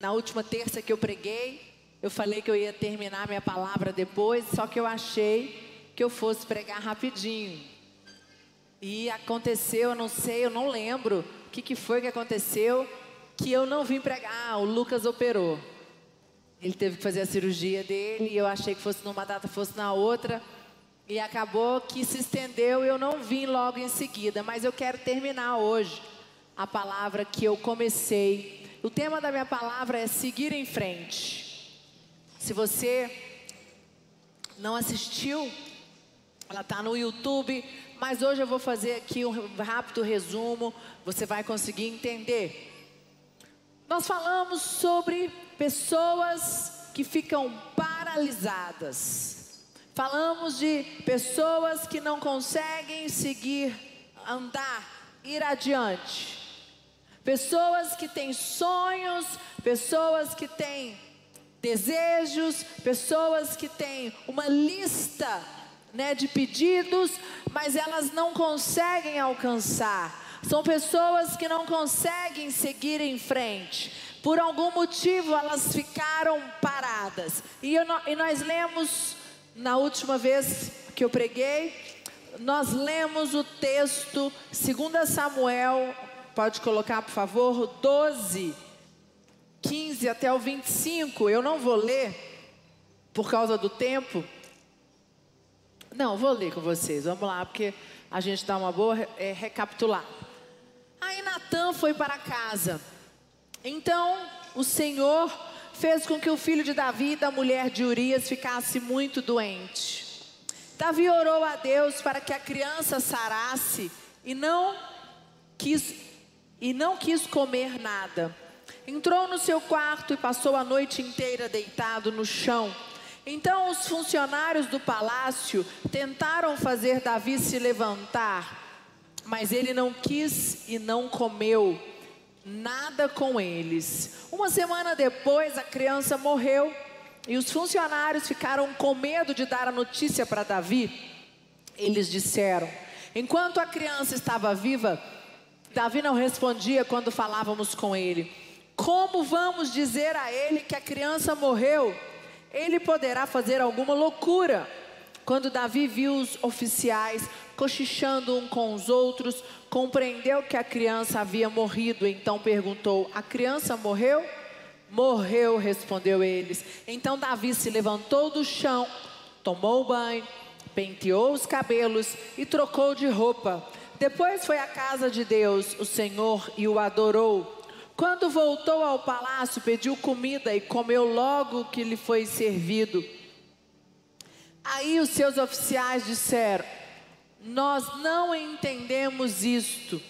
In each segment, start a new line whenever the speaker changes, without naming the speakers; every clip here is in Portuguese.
Na última terça que eu preguei, eu falei que eu ia terminar minha palavra depois, só que eu achei que eu fosse pregar rapidinho. E aconteceu, eu não sei, eu não lembro o que, que foi que aconteceu, que eu não vim pregar, o Lucas operou. Ele teve que fazer a cirurgia dele, e eu achei que fosse numa data, fosse na outra, e acabou que se estendeu e eu não vim logo em seguida, mas eu quero terminar hoje a palavra que eu comecei. O tema da minha palavra é seguir em frente. Se você não assistiu, ela está no YouTube, mas hoje eu vou fazer aqui um rápido resumo, você vai conseguir entender. Nós falamos sobre pessoas que ficam paralisadas. Falamos de pessoas que não conseguem seguir, andar, ir adiante. Pessoas que têm sonhos, pessoas que têm desejos, pessoas que têm uma lista né, de pedidos, mas elas não conseguem alcançar. São pessoas que não conseguem seguir em frente. Por algum motivo elas ficaram paradas. E, eu, e nós lemos, na última vez que eu preguei, nós lemos o texto, 2 Samuel, pode colocar por favor, 12, 15 até o 25. Eu não vou ler, por causa do tempo. Não, vou ler com vocês, vamos lá, porque a gente dá uma boa é, recapitular. Aí Natan foi para casa. Então o Senhor fez com que o filho de Davi, da mulher de Urias, ficasse muito doente. Davi orou a Deus para que a criança sarasse e não quis e não quis comer nada. Entrou no seu quarto e passou a noite inteira deitado no chão. Então os funcionários do palácio tentaram fazer Davi se levantar, mas ele não quis e não comeu nada com eles. Uma semana depois, a criança morreu e os funcionários ficaram com medo de dar a notícia para Davi. Eles disseram: enquanto a criança estava viva, Davi não respondia quando falávamos com ele. Como vamos dizer a ele que a criança morreu? Ele poderá fazer alguma loucura. Quando Davi viu os oficiais cochichando um com os outros, compreendeu que a criança havia morrido, então perguntou: A criança morreu? Morreu, respondeu eles. Então Davi se levantou do chão, tomou banho, penteou os cabelos e trocou de roupa. Depois foi à casa de Deus, o Senhor, e o adorou. Quando voltou ao palácio, pediu comida e comeu logo que lhe foi servido. Aí os seus oficiais disseram: Nós não entendemos isto.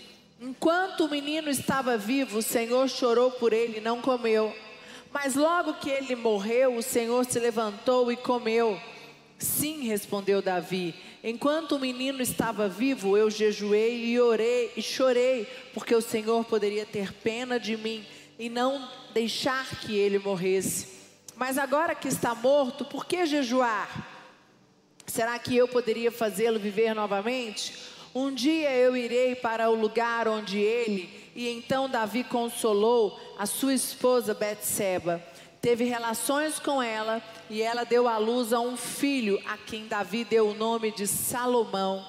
Enquanto o menino estava vivo, o Senhor chorou por ele e não comeu. Mas logo que ele morreu, o Senhor se levantou e comeu. Sim, respondeu Davi. Enquanto o menino estava vivo, eu jejuei e orei e chorei, porque o Senhor poderia ter pena de mim e não deixar que ele morresse. Mas agora que está morto, por que jejuar? Será que eu poderia fazê-lo viver novamente? Um dia eu irei para o lugar onde ele, e então Davi consolou a sua esposa Betseba. Teve relações com ela e ela deu à luz a um filho, a quem Davi deu o nome de Salomão.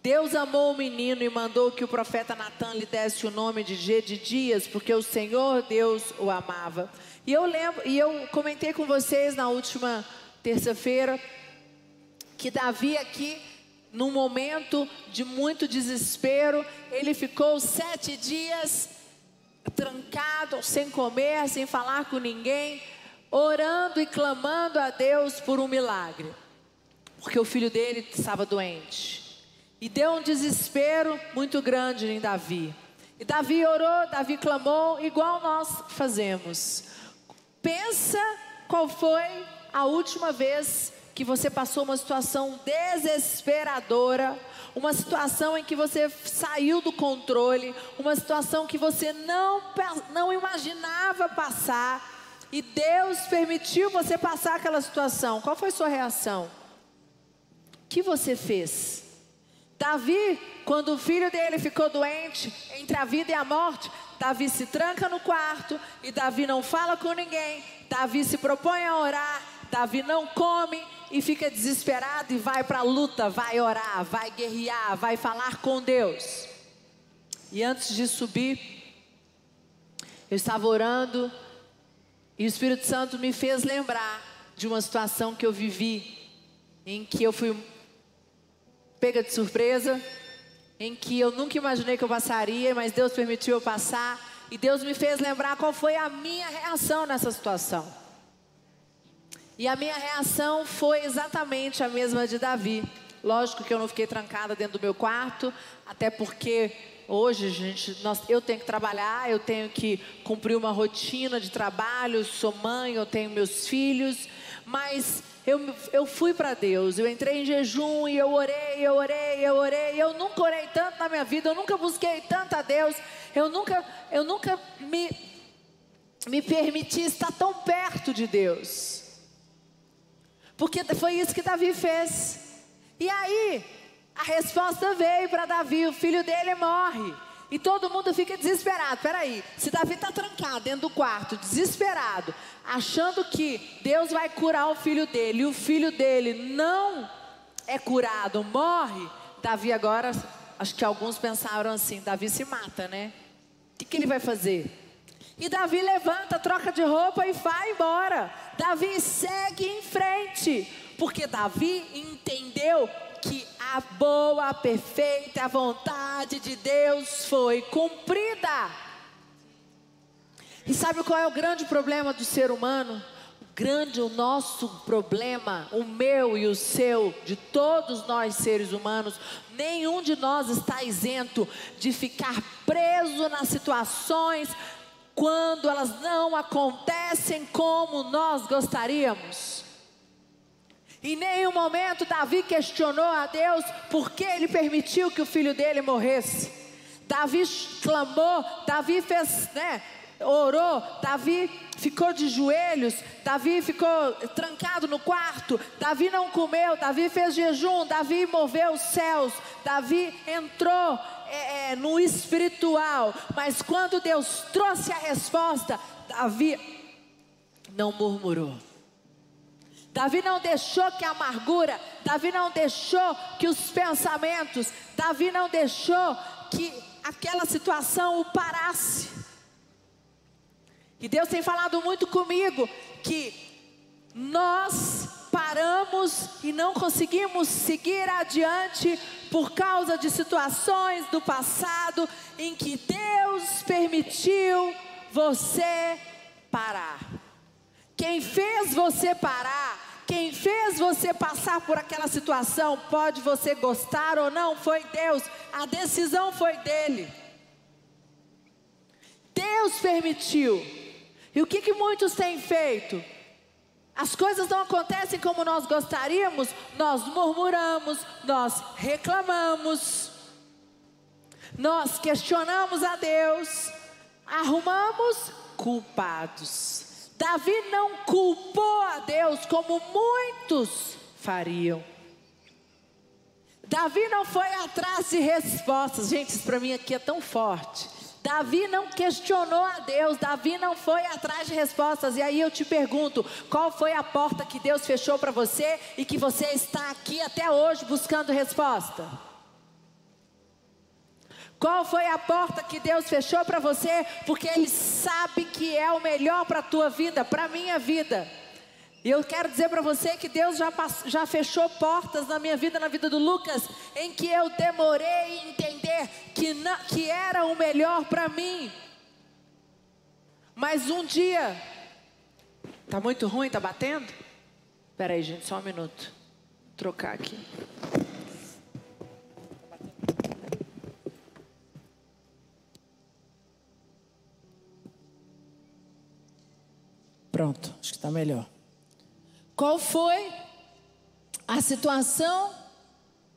Deus amou o menino e mandou que o profeta Natan lhe desse o nome de Gedidias, porque o Senhor Deus o amava. E eu lembro, e eu comentei com vocês na última terça-feira que Davi aqui, num momento de muito desespero, ele ficou sete dias trancado, sem comer, sem falar com ninguém, orando e clamando a Deus por um milagre, porque o filho dele estava doente. E deu um desespero muito grande em Davi. E Davi orou, Davi clamou, igual nós fazemos. Pensa qual foi a última vez que você passou uma situação desesperadora, uma situação em que você saiu do controle, uma situação que você não, não imaginava passar, e Deus permitiu você passar aquela situação. Qual foi sua reação? O que você fez? Davi, quando o filho dele ficou doente, entre a vida e a morte, Davi se tranca no quarto e Davi não fala com ninguém. Davi se propõe a orar, Davi não come e fica desesperado e vai para a luta, vai orar, vai guerrear, vai falar com Deus. E antes de subir, eu estava orando e o Espírito Santo me fez lembrar de uma situação que eu vivi, em que eu fui pega de surpresa, em que eu nunca imaginei que eu passaria, mas Deus permitiu eu passar, e Deus me fez lembrar qual foi a minha reação nessa situação. E a minha reação foi exatamente a mesma de Davi. Lógico que eu não fiquei trancada dentro do meu quarto, até porque hoje, gente, nós, eu tenho que trabalhar, eu tenho que cumprir uma rotina de trabalho, sou mãe, eu tenho meus filhos, mas eu, eu fui para Deus, eu entrei em jejum e eu orei, eu orei, eu orei. Eu nunca orei tanto na minha vida, eu nunca busquei tanto a Deus, eu nunca, eu nunca me, me permiti estar tão perto de Deus. Porque foi isso que Davi fez. E aí, a resposta veio para Davi: o filho dele morre. E todo mundo fica desesperado. Peraí, se Davi está trancado dentro do quarto, desesperado, achando que Deus vai curar o filho dele, e o filho dele não é curado, morre, Davi agora, acho que alguns pensaram assim: Davi se mata, né? O que, que ele vai fazer? E Davi levanta, troca de roupa e vai embora. Davi segue em frente, porque Davi entendeu que a boa, perfeita vontade de Deus foi cumprida. E sabe qual é o grande problema do ser humano? O grande, o nosso problema, o meu e o seu, de todos nós seres humanos, nenhum de nós está isento de ficar preso nas situações quando elas não acontecem como nós gostaríamos. Em nenhum momento Davi questionou a Deus por que ele permitiu que o filho dele morresse. Davi clamou, Davi fez, né, orou, Davi ficou de joelhos, Davi ficou trancado no quarto, Davi não comeu, Davi fez jejum, Davi moveu os céus, Davi entrou é, é, no espiritual, mas quando Deus trouxe a resposta, Davi não murmurou. Davi não deixou que a amargura, Davi não deixou que os pensamentos, Davi não deixou que aquela situação o parasse. E Deus tem falado muito comigo que nós paramos e não conseguimos seguir adiante por causa de situações do passado em que Deus permitiu você parar. Quem fez você parar quem fez você passar por aquela situação, pode você gostar ou não, foi Deus. A decisão foi dele. Deus permitiu. E o que, que muitos têm feito? As coisas não acontecem como nós gostaríamos, nós murmuramos, nós reclamamos, nós questionamos a Deus, arrumamos culpados. Davi não culpou a Deus como muitos fariam. Davi não foi atrás de respostas. Gente, isso para mim aqui é tão forte. Davi não questionou a Deus, Davi não foi atrás de respostas. E aí eu te pergunto: qual foi a porta que Deus fechou para você e que você está aqui até hoje buscando resposta? Qual foi a porta que Deus fechou para você? Porque Ele sabe que é o melhor para a tua vida, para a minha vida. E eu quero dizer para você que Deus já, passou, já fechou portas na minha vida, na vida do Lucas, em que eu demorei em entender que, que era o melhor para mim. Mas um dia, tá muito ruim, tá batendo? Espera aí, gente, só um minuto. Vou trocar aqui. Pronto, acho que está melhor. Qual foi a situação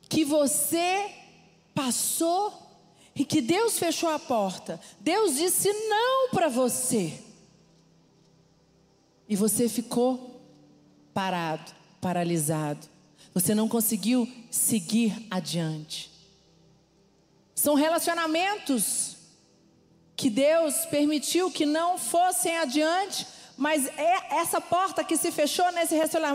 que você passou e que Deus fechou a porta? Deus disse não para você. E você ficou parado, paralisado. Você não conseguiu seguir adiante. São relacionamentos que Deus permitiu que não fossem adiante, mas é essa porta que se fechou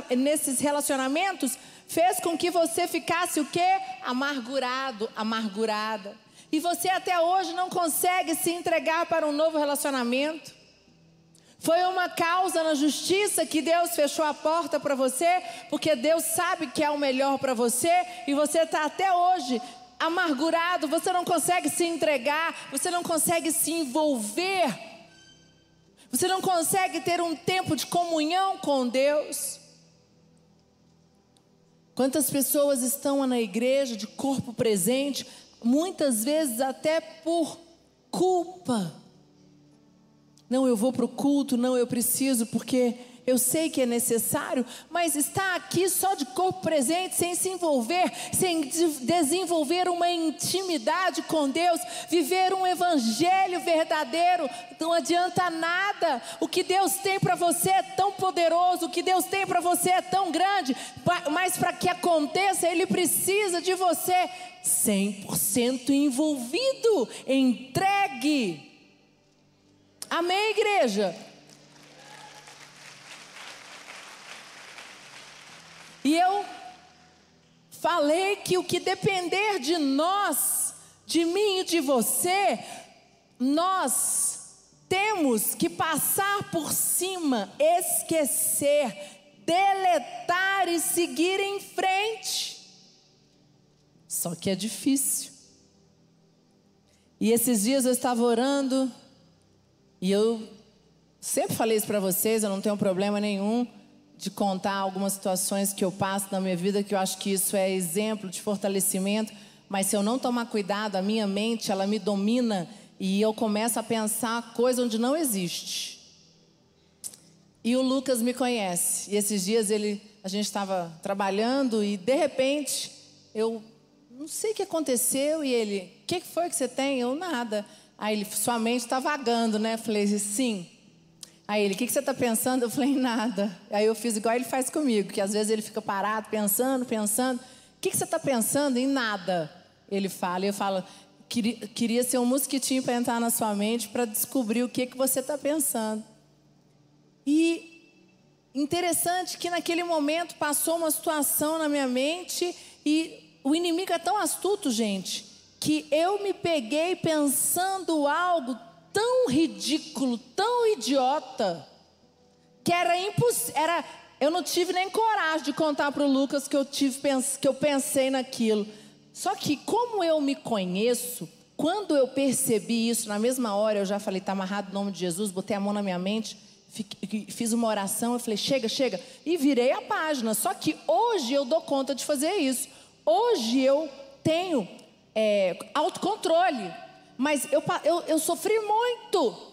nesses relacionamentos fez com que você ficasse o quê? Amargurado, amargurada. E você até hoje não consegue se entregar para um novo relacionamento. Foi uma causa na justiça que Deus fechou a porta para você, porque Deus sabe que é o melhor para você e você está até hoje amargurado, você não consegue se entregar, você não consegue se envolver, você não consegue ter um tempo de comunhão com Deus. Quantas pessoas estão na igreja de corpo presente, muitas vezes até por culpa. Não, eu vou para o culto, não, eu preciso, porque eu sei que é necessário, mas está aqui só de corpo presente, sem se envolver, sem desenvolver uma intimidade com Deus, viver um evangelho verdadeiro, não adianta nada. O que Deus tem para você é tão poderoso, o que Deus tem para você é tão grande, mas para que aconteça, Ele precisa de você 100% envolvido, entregue. Amém, igreja? E eu falei que o que depender de nós, de mim e de você, nós temos que passar por cima, esquecer, deletar e seguir em frente. Só que é difícil. E esses dias eu estava orando, e eu sempre falei isso para vocês, eu não tenho problema nenhum de contar algumas situações que eu passo na minha vida, que eu acho que isso é exemplo de fortalecimento, mas se eu não tomar cuidado, a minha mente, ela me domina e eu começo a pensar coisa onde não existe. E o Lucas me conhece. E esses dias ele, a gente estava trabalhando e de repente eu não sei o que aconteceu e ele, o que foi que você tem? Eu nada. Aí ele, sua mente está vagando, né? Falei, sim. Aí ele, o que, que você está pensando? Eu falei, nada. Aí eu fiz igual ele faz comigo, que às vezes ele fica parado, pensando, pensando. O que, que você está pensando? Em nada. Ele fala, e eu falo, queria, queria ser um mosquitinho para entrar na sua mente para descobrir o que, que você está pensando. E interessante que naquele momento passou uma situação na minha mente e o inimigo é tão astuto, gente, que eu me peguei pensando algo tão ridículo, tão idiota, que era impossível. Eu não tive nem coragem de contar para o Lucas que eu, tive, que eu pensei naquilo. Só que, como eu me conheço, quando eu percebi isso, na mesma hora eu já falei, está amarrado o nome de Jesus, botei a mão na minha mente, fiz uma oração, eu falei, chega, chega, e virei a página. Só que hoje eu dou conta de fazer isso. Hoje eu tenho é, autocontrole mas eu, eu, eu sofri muito.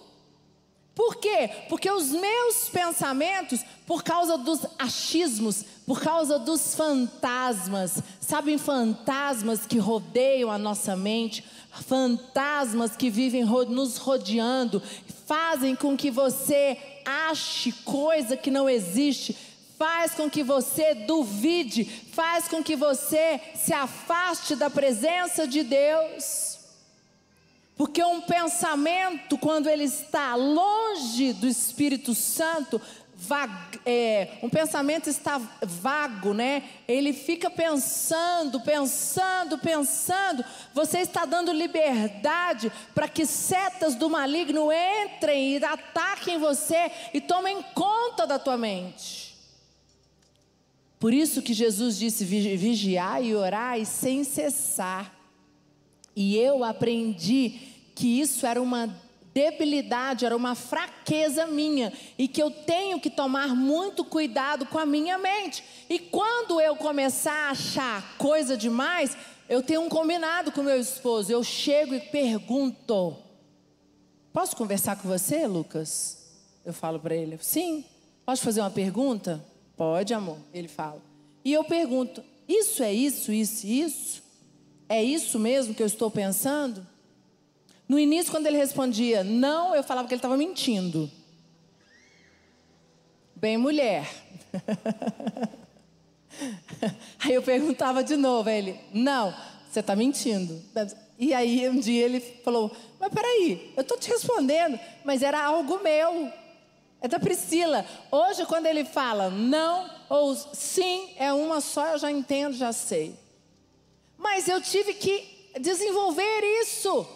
Por quê? Porque os meus pensamentos, por causa dos achismos, por causa dos fantasmas, sabem, fantasmas que rodeiam a nossa mente, fantasmas que vivem nos rodeando, fazem com que você ache coisa que não existe, faz com que você duvide, faz com que você se afaste da presença de Deus. Porque um pensamento, quando ele está longe do Espírito Santo, é, um pensamento está vago, né? Ele fica pensando, pensando, pensando. Você está dando liberdade para que setas do maligno entrem e ataquem você e tomem conta da tua mente. Por isso que Jesus disse: vigiai e orai sem cessar. E eu aprendi que isso era uma debilidade, era uma fraqueza minha e que eu tenho que tomar muito cuidado com a minha mente. E quando eu começar a achar coisa demais, eu tenho um combinado com meu esposo. Eu chego e pergunto: Posso conversar com você, Lucas? Eu falo para ele: Sim. Posso fazer uma pergunta? Pode, amor. Ele fala. E eu pergunto: Isso é isso, isso, isso? É isso mesmo que eu estou pensando? No início, quando ele respondia não, eu falava que ele estava mentindo. Bem, mulher. Aí eu perguntava de novo, ele, não, você está mentindo. E aí um dia ele falou: Mas peraí, eu estou te respondendo, mas era algo meu. É da Priscila. Hoje, quando ele fala não ou sim, é uma só, eu já entendo, já sei. Mas eu tive que desenvolver isso.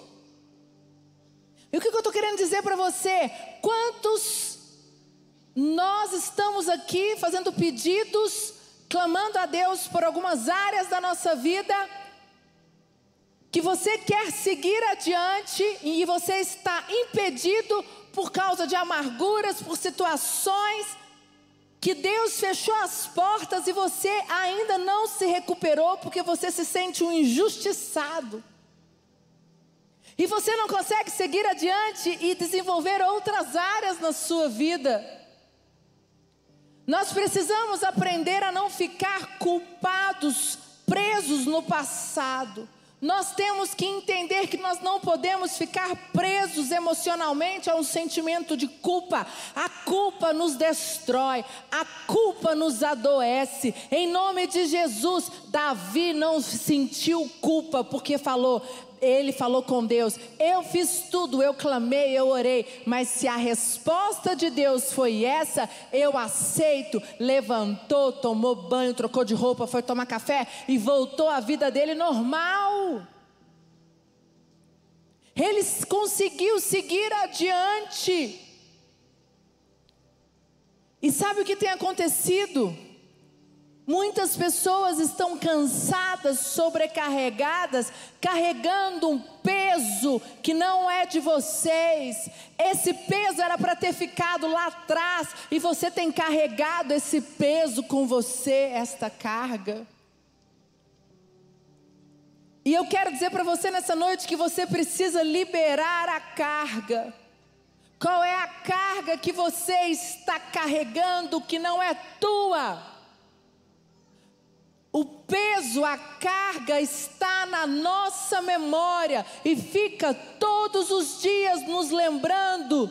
E o que eu estou querendo dizer para você? Quantos nós estamos aqui fazendo pedidos, clamando a Deus por algumas áreas da nossa vida, que você quer seguir adiante e você está impedido por causa de amarguras, por situações que Deus fechou as portas e você ainda não se recuperou porque você se sente um injustiçado. E você não consegue seguir adiante e desenvolver outras áreas na sua vida. Nós precisamos aprender a não ficar culpados, presos no passado. Nós temos que entender que nós não podemos ficar presos emocionalmente a um sentimento de culpa. A culpa nos destrói, a culpa nos adoece. Em nome de Jesus, Davi não sentiu culpa porque falou: ele falou com Deus: Eu fiz tudo, eu clamei, eu orei, mas se a resposta de Deus foi essa, eu aceito. Levantou, tomou banho, trocou de roupa, foi tomar café e voltou à vida dele normal. Ele conseguiu seguir adiante. E sabe o que tem acontecido? Muitas pessoas estão cansadas, sobrecarregadas, carregando um peso que não é de vocês. Esse peso era para ter ficado lá atrás e você tem carregado esse peso com você, esta carga. E eu quero dizer para você nessa noite que você precisa liberar a carga. Qual é a carga que você está carregando que não é tua? O peso, a carga está na nossa memória e fica todos os dias nos lembrando.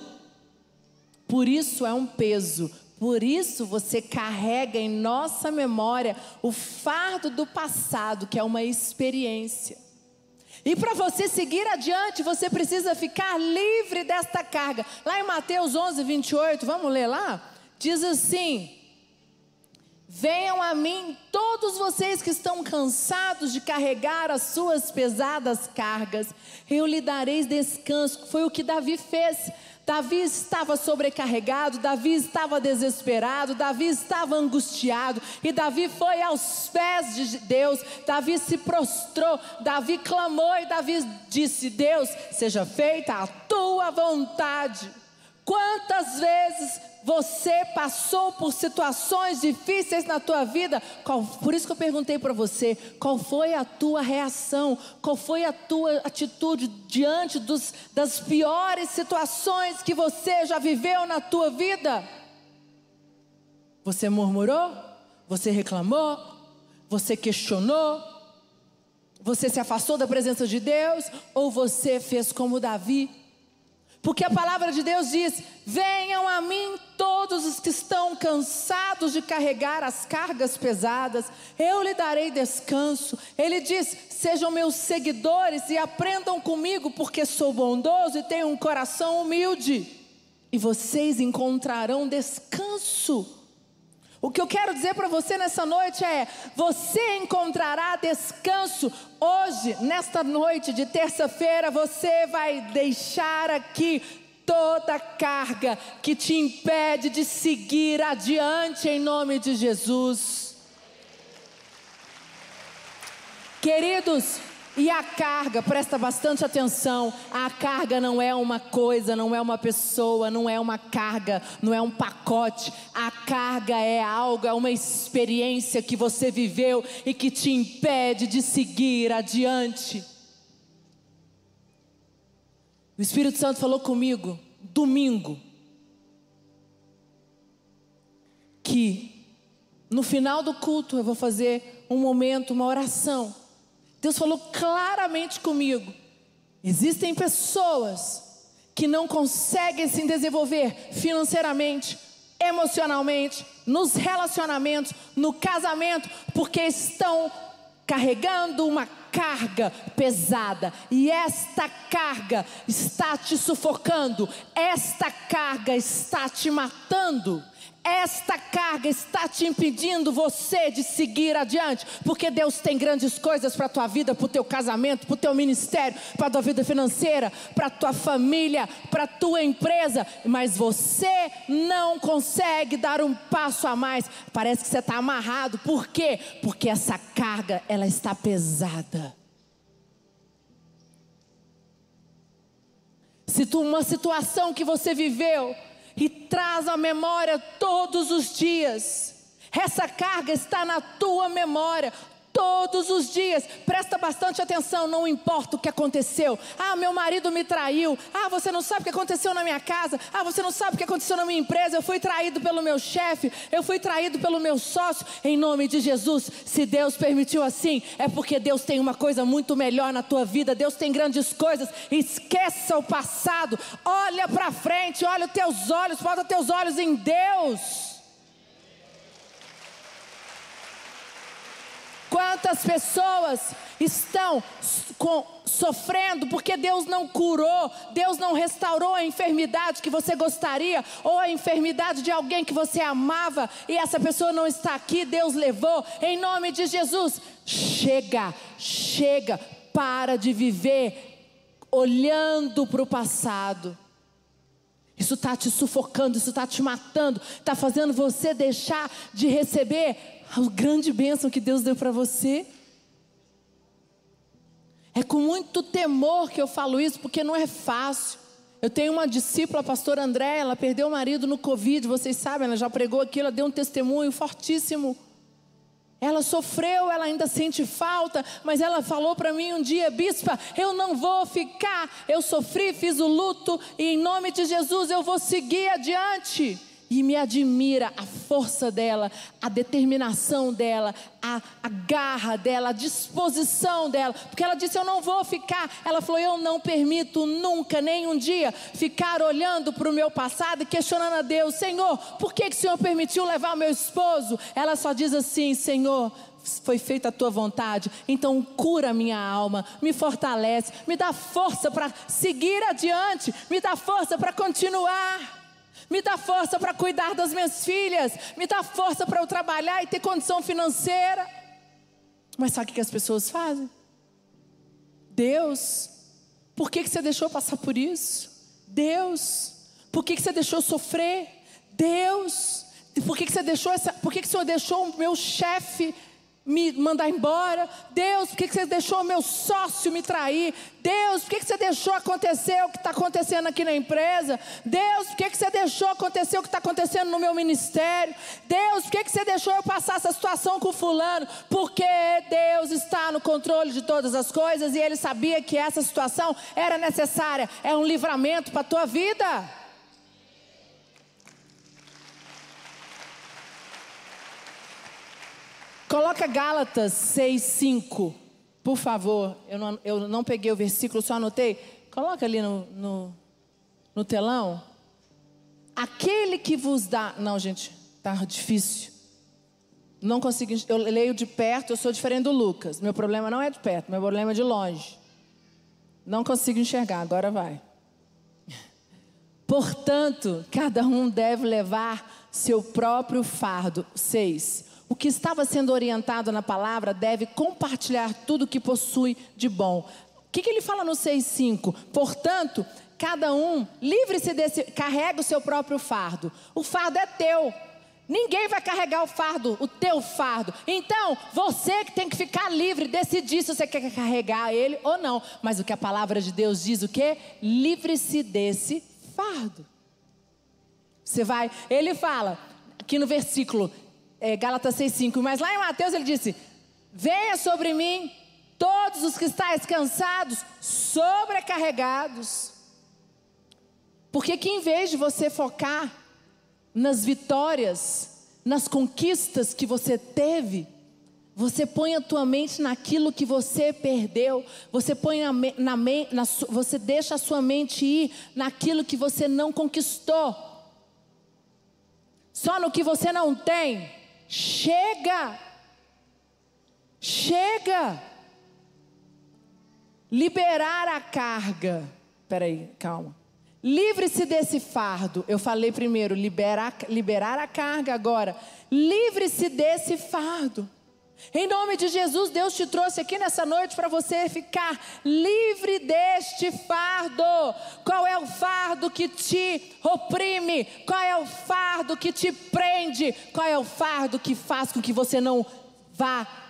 Por isso é um peso, por isso você carrega em nossa memória o fardo do passado, que é uma experiência. E para você seguir adiante, você precisa ficar livre desta carga. Lá em Mateus 11, 28, vamos ler lá? Diz assim: Venham a mim todos vocês que estão cansados de carregar as suas pesadas cargas, eu lhe darei descanso. Foi o que Davi fez. Davi estava sobrecarregado, Davi estava desesperado, Davi estava angustiado, e Davi foi aos pés de Deus, Davi se prostrou, Davi clamou e Davi disse: Deus, seja feita a tua vontade. Quantas vezes você passou por situações difíceis na tua vida? Qual, por isso que eu perguntei para você, qual foi a tua reação? Qual foi a tua atitude diante dos, das piores situações que você já viveu na tua vida? Você murmurou? Você reclamou? Você questionou? Você se afastou da presença de Deus? Ou você fez como Davi? Porque a palavra de Deus diz: Venham a mim todos os que estão cansados de carregar as cargas pesadas, eu lhe darei descanso. Ele diz: Sejam meus seguidores e aprendam comigo, porque sou bondoso e tenho um coração humilde, e vocês encontrarão descanso. O que eu quero dizer para você nessa noite é: você encontrará descanso hoje, nesta noite de terça-feira. Você vai deixar aqui toda a carga que te impede de seguir adiante em nome de Jesus. Queridos, e a carga, presta bastante atenção, a carga não é uma coisa, não é uma pessoa, não é uma carga, não é um pacote. A carga é algo, é uma experiência que você viveu e que te impede de seguir adiante. O Espírito Santo falou comigo domingo que no final do culto eu vou fazer um momento, uma oração Deus falou claramente comigo. Existem pessoas que não conseguem se desenvolver financeiramente, emocionalmente, nos relacionamentos, no casamento, porque estão carregando uma carga pesada e esta carga está te sufocando, esta carga está te matando. Esta carga está te impedindo você de seguir adiante, porque Deus tem grandes coisas para a tua vida, para o teu casamento, para o teu ministério, para a tua vida financeira, para a tua família, para a tua empresa, mas você não consegue dar um passo a mais. Parece que você está amarrado. Por quê? Porque essa carga ela está pesada. Uma situação que você viveu e traz à memória todos os dias. Essa carga está na tua memória todos os dias. Presta bastante atenção, não importa o que aconteceu. Ah, meu marido me traiu. Ah, você não sabe o que aconteceu na minha casa. Ah, você não sabe o que aconteceu na minha empresa. Eu fui traído pelo meu chefe. Eu fui traído pelo meu sócio. Em nome de Jesus, se Deus permitiu assim, é porque Deus tem uma coisa muito melhor na tua vida. Deus tem grandes coisas. Esqueça o passado. Olha para frente, olha os teus olhos, bota teus olhos em Deus. Quantas pessoas estão com, sofrendo porque Deus não curou, Deus não restaurou a enfermidade que você gostaria, ou a enfermidade de alguém que você amava, e essa pessoa não está aqui, Deus levou, em nome de Jesus. Chega, chega, para de viver olhando para o passado. Isso está te sufocando, isso está te matando, está fazendo você deixar de receber a grande bênção que Deus deu para você. É com muito temor que eu falo isso, porque não é fácil. Eu tenho uma discípula, a pastora André, ela perdeu o marido no Covid, vocês sabem, ela já pregou aqui, ela deu um testemunho fortíssimo. Ela sofreu, ela ainda sente falta, mas ela falou para mim um dia, bispa, eu não vou ficar, eu sofri, fiz o luto, e em nome de Jesus eu vou seguir adiante. E me admira a força dela, a determinação dela, a, a, garra dela, a disposição dela. Porque ela disse: Eu não vou ficar. Ela falou: Eu não permito nunca, nem um dia, ficar olhando para o meu passado e questionando a Deus: Senhor, por que, que o Senhor permitiu levar o meu esposo? Ela só diz assim: Senhor, foi feita a tua vontade, então cura minha alma, me fortalece, me dá força para seguir adiante, me dá força para continuar. Me dá força para cuidar das minhas filhas. Me dá força para eu trabalhar e ter condição financeira. Mas sabe o que as pessoas fazem? Deus, por que, que você deixou passar por isso? Deus, por que, que você deixou sofrer? Deus, por que, que você deixou essa, por que, que o Senhor deixou o meu chefe me mandar embora? Deus, por que você deixou meu sócio me trair? Deus, por que você deixou acontecer o que está acontecendo aqui na empresa? Deus, por que você deixou acontecer o que está acontecendo no meu ministério? Deus, por que você deixou eu passar essa situação com fulano? Porque Deus está no controle de todas as coisas e Ele sabia que essa situação era necessária. É um livramento para a tua vida. Coloca Gálatas 6,5, por favor. Eu não, eu não peguei o versículo, só anotei. Coloca ali no, no, no telão. Aquele que vos dá. Não, gente, tá difícil. Não consigo. Eu leio de perto, eu sou diferente do Lucas. Meu problema não é de perto, meu problema é de longe. Não consigo enxergar, agora vai. Portanto, cada um deve levar seu próprio fardo. Seis o que estava sendo orientado na palavra deve compartilhar tudo que possui de bom. O que, que ele fala no 6,5? Portanto, cada um, livre-se desse, carrega o seu próprio fardo. O fardo é teu. Ninguém vai carregar o fardo, o teu fardo. Então, você que tem que ficar livre, decidir se você quer carregar ele ou não. Mas o que a palavra de Deus diz o quê? Livre-se desse fardo. Você vai, ele fala aqui no versículo: é, Gálatas 6,5. Mas lá em Mateus ele disse: Venha sobre mim todos os que estáis cansados, sobrecarregados. Porque que em vez de você focar nas vitórias, nas conquistas que você teve, você põe a tua mente naquilo que você perdeu. Você põe na, na, você deixa a sua mente ir naquilo que você não conquistou. Só no que você não tem. Chega! Chega! Liberar a carga. Peraí, calma. Livre-se desse fardo. Eu falei primeiro, liberar, liberar a carga agora. Livre-se desse fardo. Em nome de Jesus, Deus te trouxe aqui nessa noite para você ficar livre deste fardo. Qual é o fardo que te oprime? Qual é o fardo que te prende? Qual é o fardo que faz com que você não vá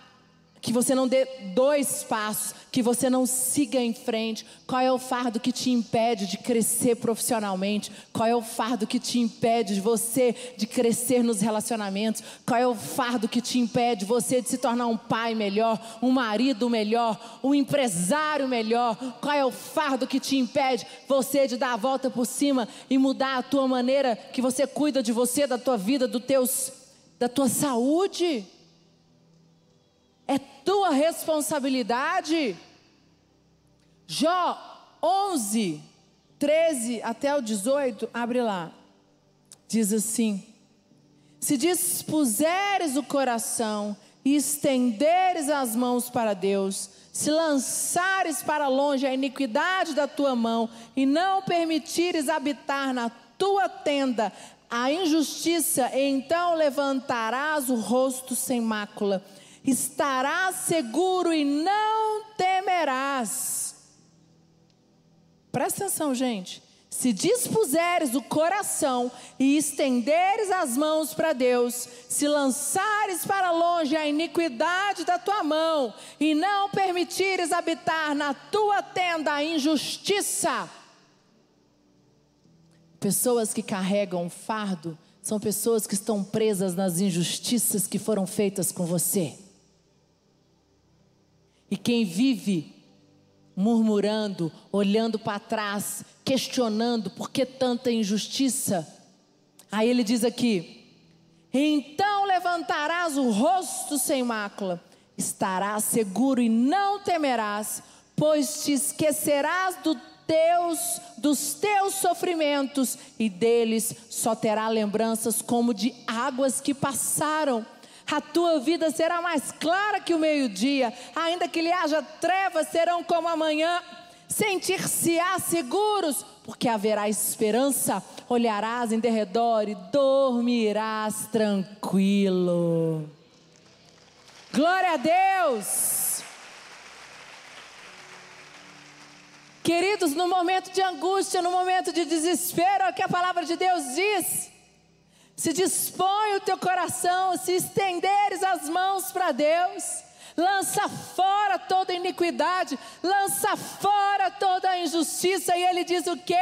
que você não dê dois passos, que você não siga em frente. Qual é o fardo que te impede de crescer profissionalmente? Qual é o fardo que te impede de você de crescer nos relacionamentos? Qual é o fardo que te impede você de se tornar um pai melhor, um marido melhor, um empresário melhor? Qual é o fardo que te impede você de dar a volta por cima e mudar a tua maneira que você cuida de você, da tua vida, do teus da tua saúde? É tua responsabilidade. Jó 11, 13 até o 18, abre lá. Diz assim: Se dispuseres o coração e estenderes as mãos para Deus, se lançares para longe a iniquidade da tua mão e não permitires habitar na tua tenda a injustiça, então levantarás o rosto sem mácula estarás seguro e não temerás. Presta atenção, gente. Se dispuseres o coração e estenderes as mãos para Deus, se lançares para longe a iniquidade da tua mão e não permitires habitar na tua tenda a injustiça. Pessoas que carregam fardo são pessoas que estão presas nas injustiças que foram feitas com você. E quem vive murmurando, olhando para trás, questionando por que tanta injustiça, aí ele diz aqui: então levantarás o rosto sem mácula, estarás seguro e não temerás, pois te esquecerás do teus, dos teus sofrimentos e deles só terá lembranças como de águas que passaram a tua vida será mais clara que o meio-dia, ainda que lhe haja trevas, serão como amanhã. Sentir-se-á seguros, porque haverá esperança, olharás em derredor e dormirás tranquilo. Glória a Deus! Queridos, no momento de angústia, no momento de desespero, é o que a palavra de Deus diz. Se dispõe o teu coração, se estenderes as mãos para Deus, lança fora toda iniquidade, lança fora toda injustiça, e Ele diz o que?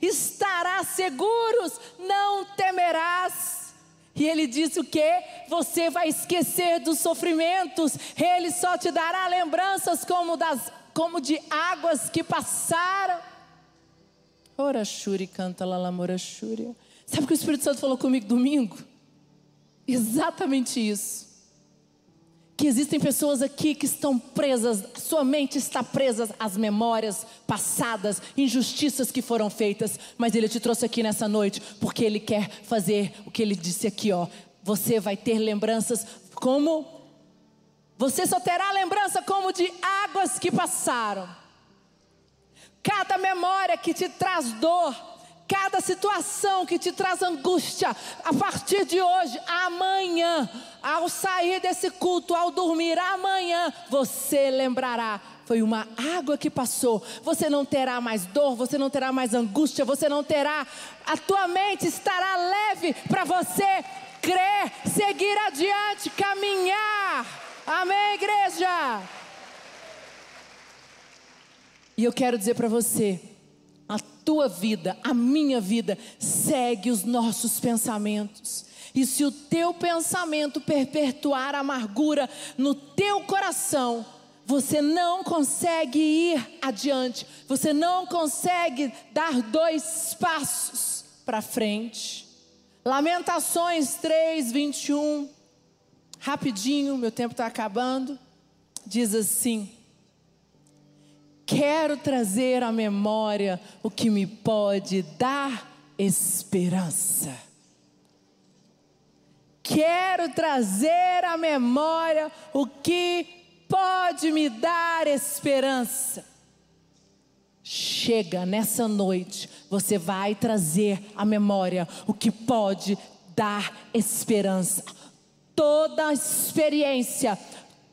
Estarás seguros, não temerás. E Ele diz o que? Você vai esquecer dos sofrimentos, Ele só te dará lembranças como, das, como de águas que passaram. Ora, canta Lalamora Shuri. Sabe o que o Espírito Santo falou comigo domingo? Exatamente isso. Que existem pessoas aqui que estão presas, sua mente está presa às memórias passadas, injustiças que foram feitas, mas Ele te trouxe aqui nessa noite porque Ele quer fazer o que Ele disse aqui, ó. Você vai ter lembranças como você só terá lembrança como de águas que passaram. Cada memória que te traz dor, cada situação que te traz angústia, a partir de hoje, amanhã, ao sair desse culto, ao dormir amanhã, você lembrará. Foi uma água que passou. Você não terá mais dor, você não terá mais angústia, você não terá. A tua mente estará leve para você crer, seguir adiante, caminhar. Amém, igreja? E eu quero dizer para você, tua vida, a minha vida, segue os nossos pensamentos. E se o teu pensamento perpetuar amargura no teu coração, você não consegue ir adiante, você não consegue dar dois passos para frente. Lamentações 3, 21, rapidinho, meu tempo está acabando, diz assim: quero trazer à memória o que me pode dar esperança. Quero trazer à memória o que pode me dar esperança. Chega nessa noite, você vai trazer à memória o que pode dar esperança. Toda experiência,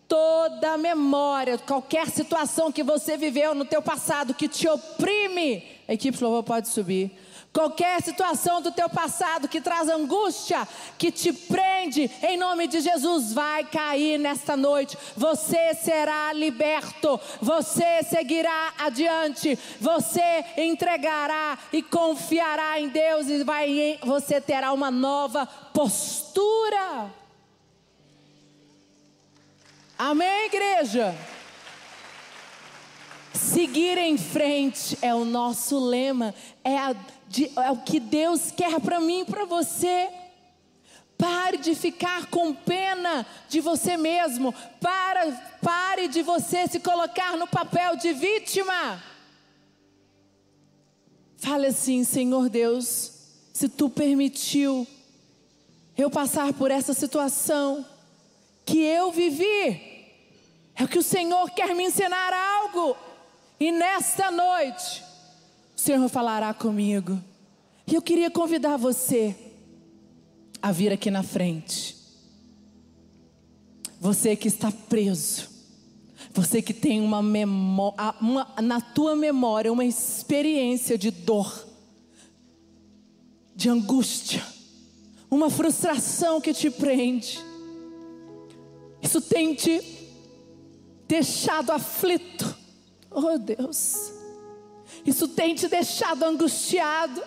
toda memória, qualquer situação que você viveu no teu passado que te oprime, a equipe de pode subir Qualquer situação do teu passado que traz angústia, que te prende, em nome de Jesus, vai cair nesta noite. Você será liberto, você seguirá adiante, você entregará e confiará em Deus e vai, você terá uma nova postura. Amém, igreja? Seguir em frente é o nosso lema, é a de, é o que Deus quer para mim e para você. Pare de ficar com pena de você mesmo. Para, pare de você se colocar no papel de vítima. Fale assim, Senhor Deus, se tu permitiu eu passar por essa situação que eu vivi, é que o Senhor quer me ensinar algo. E nesta noite, o Senhor falará comigo. E eu queria convidar você a vir aqui na frente. Você que está preso. Você que tem uma memória, uma, na tua memória uma experiência de dor, de angústia, uma frustração que te prende. Isso tem te deixado aflito. Oh Deus. Isso tem te deixado angustiado.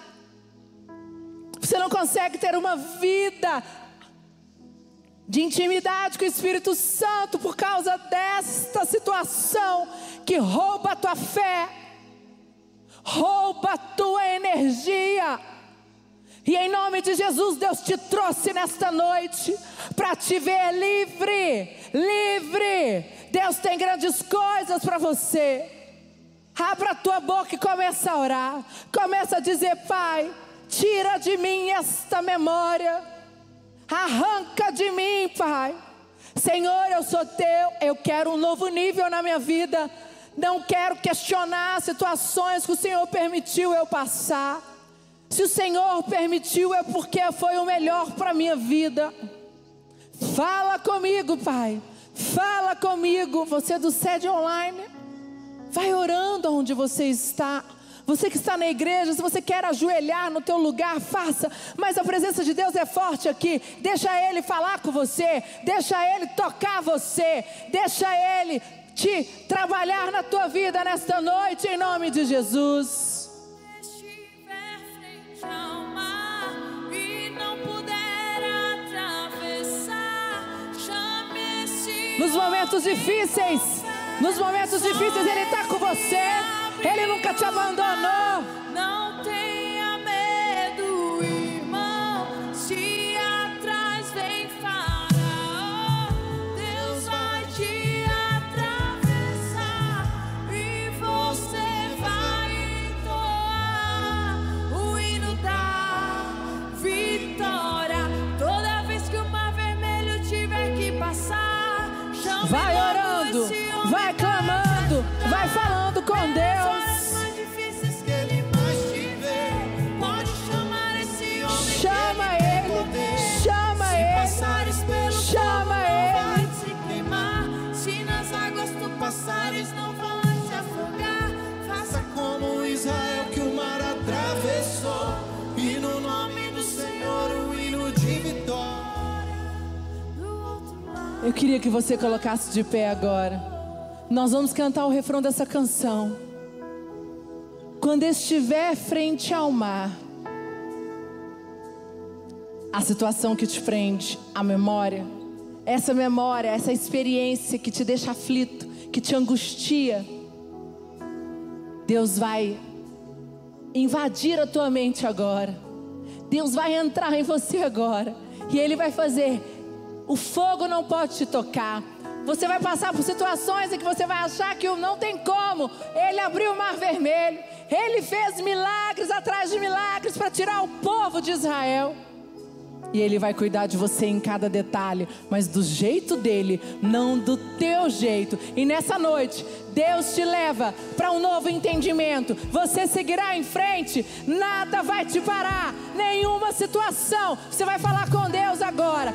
Você não consegue ter uma vida de intimidade com o Espírito Santo por causa desta situação que rouba a tua fé, rouba a tua energia. E em nome de Jesus, Deus te trouxe nesta noite para te ver livre, livre. Deus tem grandes coisas para você. Abra a tua boca e começa a orar. Começa a dizer: Pai, tira de mim esta memória. Arranca de mim, Pai. Senhor, eu sou teu. Eu quero um novo nível na minha vida. Não quero questionar situações que o Senhor permitiu eu passar. Se o Senhor permitiu, é porque foi o melhor para a minha vida. Fala comigo, Pai. Fala comigo. Você é do sede online. Vai orando onde você está. Você que está na igreja, se você quer ajoelhar no teu lugar, faça. Mas a presença de Deus é forte aqui. Deixa Ele falar com você. Deixa Ele tocar você. Deixa Ele te trabalhar na tua vida nesta noite, em nome de Jesus. Nos momentos difíceis. Nos momentos difíceis Ele está com você. Ele nunca te abandonou. Queria que você colocasse de pé agora. Nós vamos cantar o refrão dessa canção. Quando estiver frente ao mar, a situação que te prende, a memória, essa memória, essa experiência que te deixa aflito, que te angustia, Deus vai invadir a tua mente agora. Deus vai entrar em você agora. E Ele vai fazer. O fogo não pode te tocar. Você vai passar por situações em que você vai achar que não tem como. Ele abriu o mar vermelho. Ele fez milagres atrás de milagres para tirar o povo de Israel. E Ele vai cuidar de você em cada detalhe, mas do jeito dele, não do teu jeito. E nessa noite, Deus te leva para um novo entendimento. Você seguirá em frente, nada vai te parar, nenhuma situação. Você vai falar com Deus agora,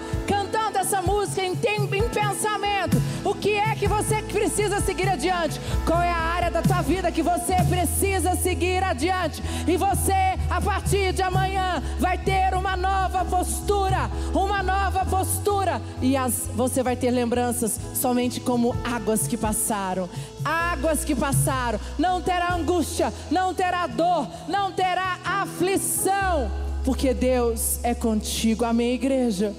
essa música em, em pensamento. O que é que você precisa seguir adiante? Qual é a área da tua vida que você precisa seguir adiante? E você, a partir de amanhã, vai ter uma nova postura, uma nova postura. E as, você vai ter lembranças somente como águas que passaram. Águas que passaram. Não terá angústia, não terá dor, não terá aflição. Porque Deus é contigo. Amém, igreja?